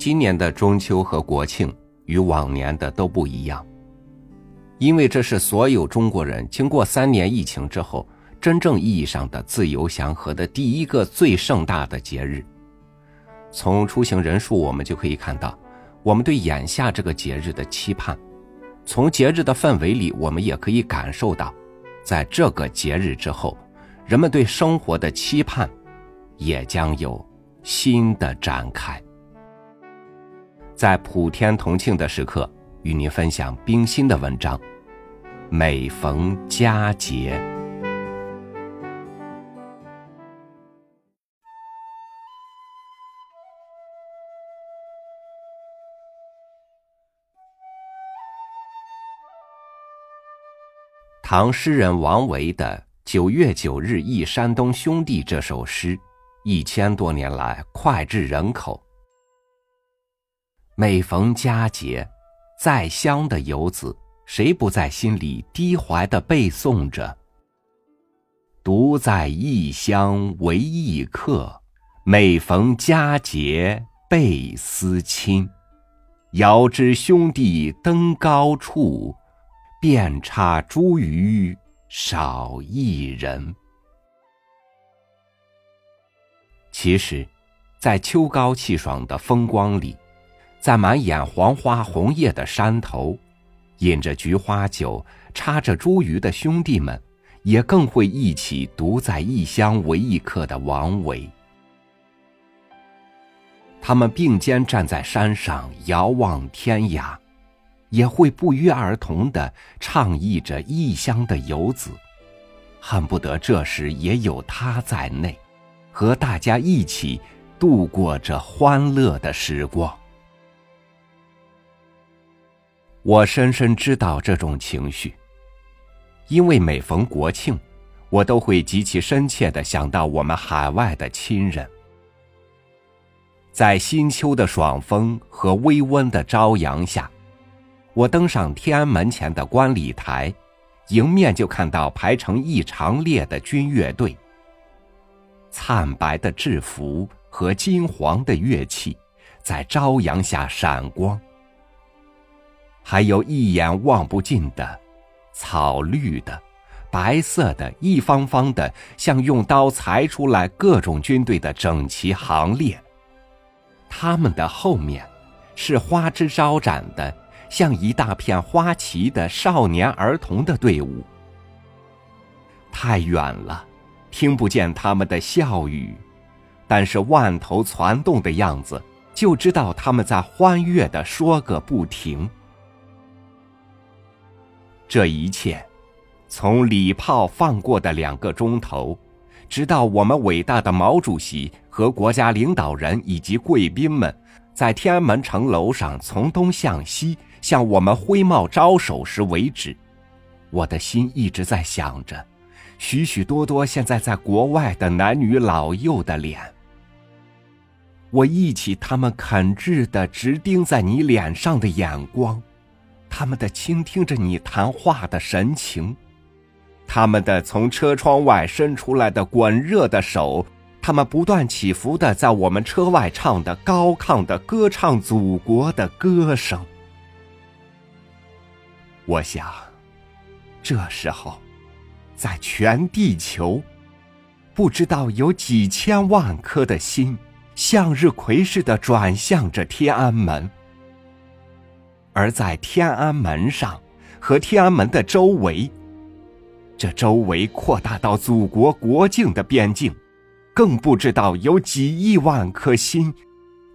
今年的中秋和国庆与往年的都不一样，因为这是所有中国人经过三年疫情之后，真正意义上的自由祥和的第一个最盛大的节日。从出行人数，我们就可以看到，我们对眼下这个节日的期盼；从节日的氛围里，我们也可以感受到，在这个节日之后，人们对生活的期盼，也将有新的展开。在普天同庆的时刻，与您分享冰心的文章。每逢佳节，唐诗人王维的《九月九日忆山东兄弟》这首诗，一千多年来脍炙人口。每逢佳节，在乡的游子，谁不在心里低怀的背诵着？独在异乡为异客，每逢佳节倍思亲。遥知兄弟登高处，遍插茱萸少一人。其实，在秋高气爽的风光里。在满眼黄花红叶的山头，饮着菊花酒、插着茱萸的兄弟们，也更会忆起独在异乡为异客的王维。他们并肩站在山上，遥望天涯，也会不约而同的倡议着异乡的游子，恨不得这时也有他在内，和大家一起度过这欢乐的时光。我深深知道这种情绪，因为每逢国庆，我都会极其深切的想到我们海外的亲人。在新秋的爽风和微温的朝阳下，我登上天安门前的观礼台，迎面就看到排成一长列的军乐队。惨白的制服和金黄的乐器，在朝阳下闪光。还有一眼望不尽的草绿的、白色的，一方方的，像用刀裁出来各种军队的整齐行列。他们的后面，是花枝招展的，像一大片花旗的少年儿童的队伍。太远了，听不见他们的笑语，但是万头攒动的样子，就知道他们在欢悦的说个不停。这一切，从礼炮放过的两个钟头，直到我们伟大的毛主席和国家领导人以及贵宾们在天安门城楼上从东向西向我们挥帽招手时为止，我的心一直在想着许许多多现在在国外的男女老幼的脸。我忆起他们恳挚的直盯在你脸上的眼光。他们的倾听着你谈话的神情，他们的从车窗外伸出来的滚热的手，他们不断起伏的在我们车外唱的高亢的歌唱祖国的歌声。我想，这时候，在全地球，不知道有几千万颗的心，向日葵似的转向着天安门。而在天安门上和天安门的周围，这周围扩大到祖国国境的边境，更不知道有几亿万颗心，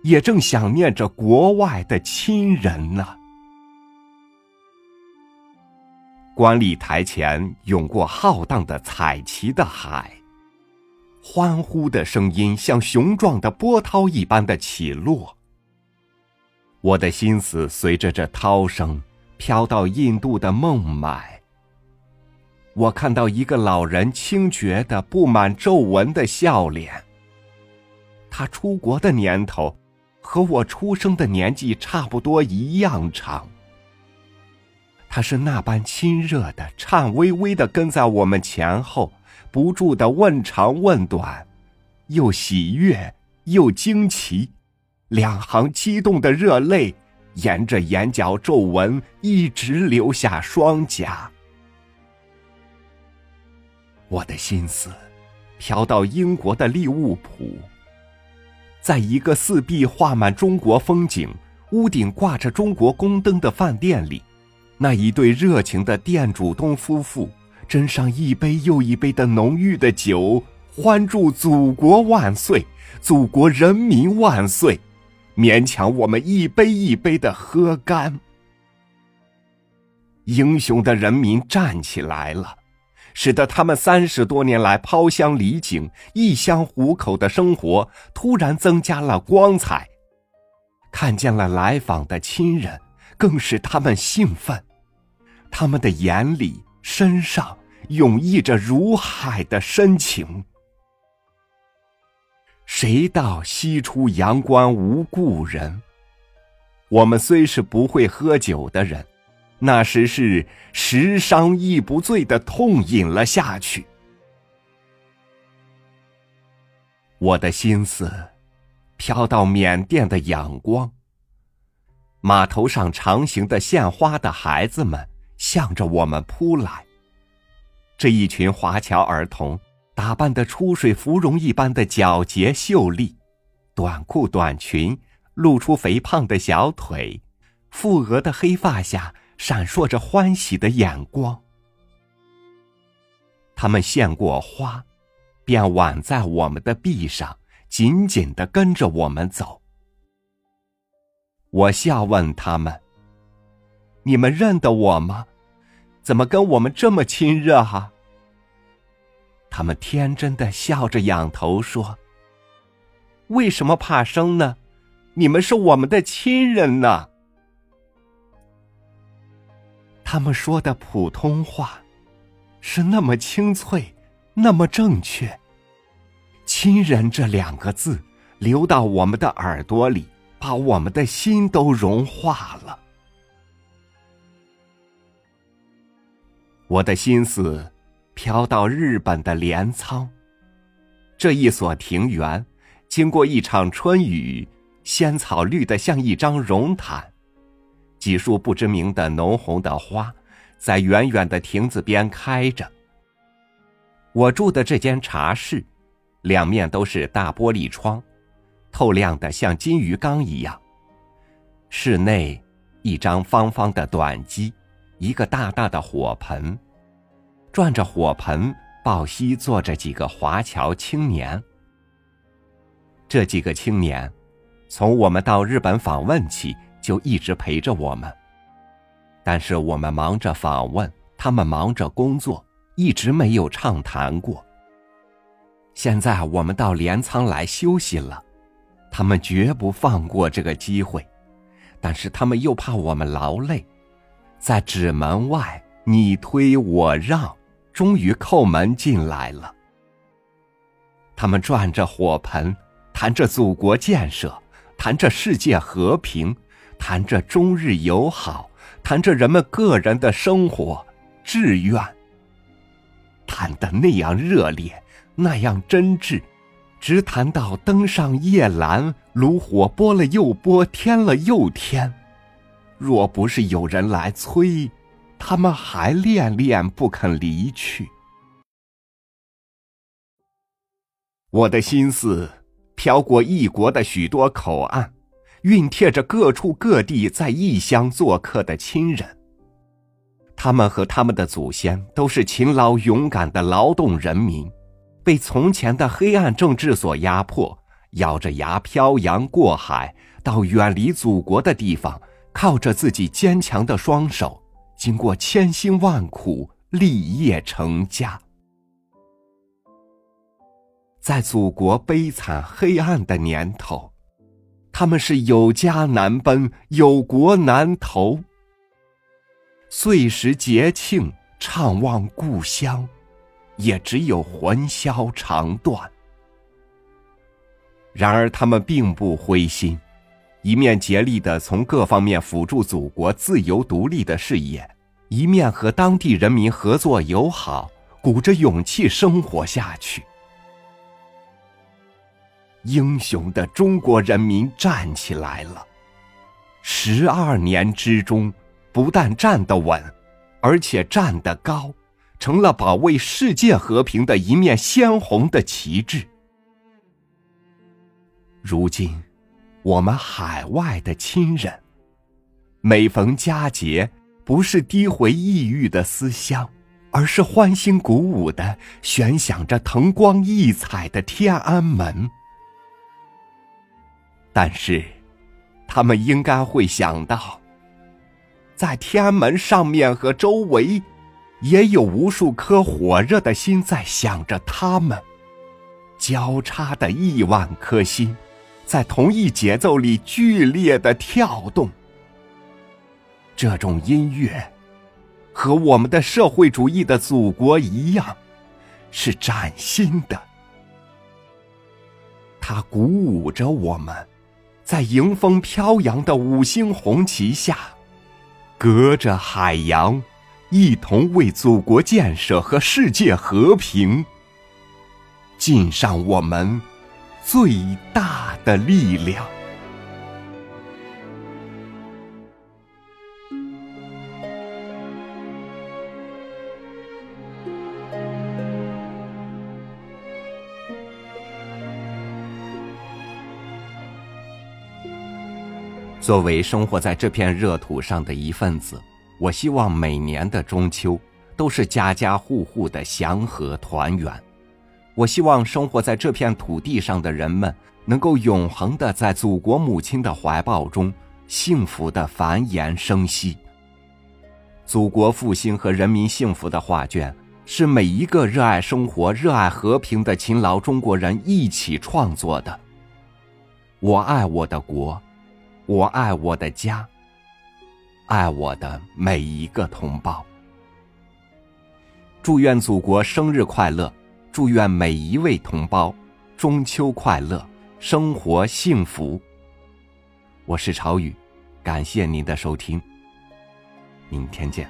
也正想念着国外的亲人呢。观礼台前涌过浩荡的彩旗的海，欢呼的声音像雄壮的波涛一般的起落。我的心思随着这涛声飘到印度的孟买。我看到一个老人清绝的、布满皱纹的笑脸。他出国的年头和我出生的年纪差不多一样长。他是那般亲热的、颤巍巍的跟在我们前后，不住的问长问短，又喜悦又惊奇。两行激动的热泪沿着眼角皱纹一直流下双颊。我的心思飘到英国的利物浦，在一个四壁画满中国风景、屋顶挂着中国宫灯的饭店里，那一对热情的店主东夫妇斟上一杯又一杯的浓郁的酒，欢祝祖国万岁，祖国人民万岁，勉强我们一杯一杯的喝干。英雄的人民站起来了。使得他们三十多年来抛乡离井、异乡糊口的生活突然增加了光彩。看见了来访的亲人，更使他们兴奋。他们的眼里、身上涌溢着如海的深情。谁道西出阳关无故人？我们虽是不会喝酒的人。那时是十伤亦不醉的痛饮了下去。我的心思飘到缅甸的仰光，码头上长行的献花的孩子们向着我们扑来。这一群华侨儿童打扮的出水芙蓉一般的皎洁秀丽，短裤短裙露出肥胖的小腿，富额的黑发下。闪烁着欢喜的眼光，他们献过花，便挽在我们的臂上，紧紧的跟着我们走。我笑问他们：“你们认得我吗？怎么跟我们这么亲热哈？”他们天真的笑着仰头说：“为什么怕生呢？你们是我们的亲人呢。”他们说的普通话，是那么清脆，那么正确。亲人这两个字，流到我们的耳朵里，把我们的心都融化了。我的心思飘到日本的镰仓，这一所庭园，经过一场春雨，仙草绿得像一张绒毯。几束不知名的浓红的花，在远远的亭子边开着。我住的这间茶室，两面都是大玻璃窗，透亮的像金鱼缸一样。室内，一张方方的短机，一个大大的火盆，转着火盆，抱膝坐着几个华侨青年。这几个青年，从我们到日本访问起。就一直陪着我们，但是我们忙着访问，他们忙着工作，一直没有畅谈过。现在我们到镰仓来休息了，他们绝不放过这个机会，但是他们又怕我们劳累，在纸门外你推我让，终于叩门进来了。他们转着火盆，谈着祖国建设，谈着世界和平。谈着中日友好，谈着人们个人的生活志愿，谈得那样热烈，那样真挚，直谈到登上夜阑，炉火拨了又拨，添了又添。若不是有人来催，他们还恋恋不肯离去。我的心思飘过异国的许多口岸。熨帖着各处各地在异乡做客的亲人。他们和他们的祖先都是勤劳勇敢的劳动人民，被从前的黑暗政治所压迫，咬着牙漂洋过海到远离祖国的地方，靠着自己坚强的双手，经过千辛万苦立业成家。在祖国悲惨黑暗的年头。他们是有家难奔，有国难投。岁时节庆，怅望故乡，也只有魂销肠断。然而，他们并不灰心，一面竭力的从各方面辅助祖国自由独立的事业，一面和当地人民合作友好，鼓着勇气生活下去。英雄的中国人民站起来了。十二年之中，不但站得稳，而且站得高，成了保卫世界和平的一面鲜红的旗帜。如今，我们海外的亲人，每逢佳节，不是低回异域的思乡，而是欢欣鼓舞的悬响着腾光溢彩的天安门。但是，他们应该会想到，在天安门上面和周围，也有无数颗火热的心在想着他们，交叉的亿万颗心，在同一节奏里剧烈的跳动。这种音乐，和我们的社会主义的祖国一样，是崭新的，它鼓舞着我们。在迎风飘扬的五星红旗下，隔着海洋，一同为祖国建设和世界和平尽上我们最大的力量。作为生活在这片热土上的一份子，我希望每年的中秋都是家家户户的祥和团圆。我希望生活在这片土地上的人们能够永恒的在祖国母亲的怀抱中幸福的繁衍生息。祖国复兴和人民幸福的画卷是每一个热爱生活、热爱和平的勤劳中国人一起创作的。我爱我的国。我爱我的家，爱我的每一个同胞。祝愿祖国生日快乐！祝愿每一位同胞中秋快乐，生活幸福。我是朝雨，感谢您的收听，明天见。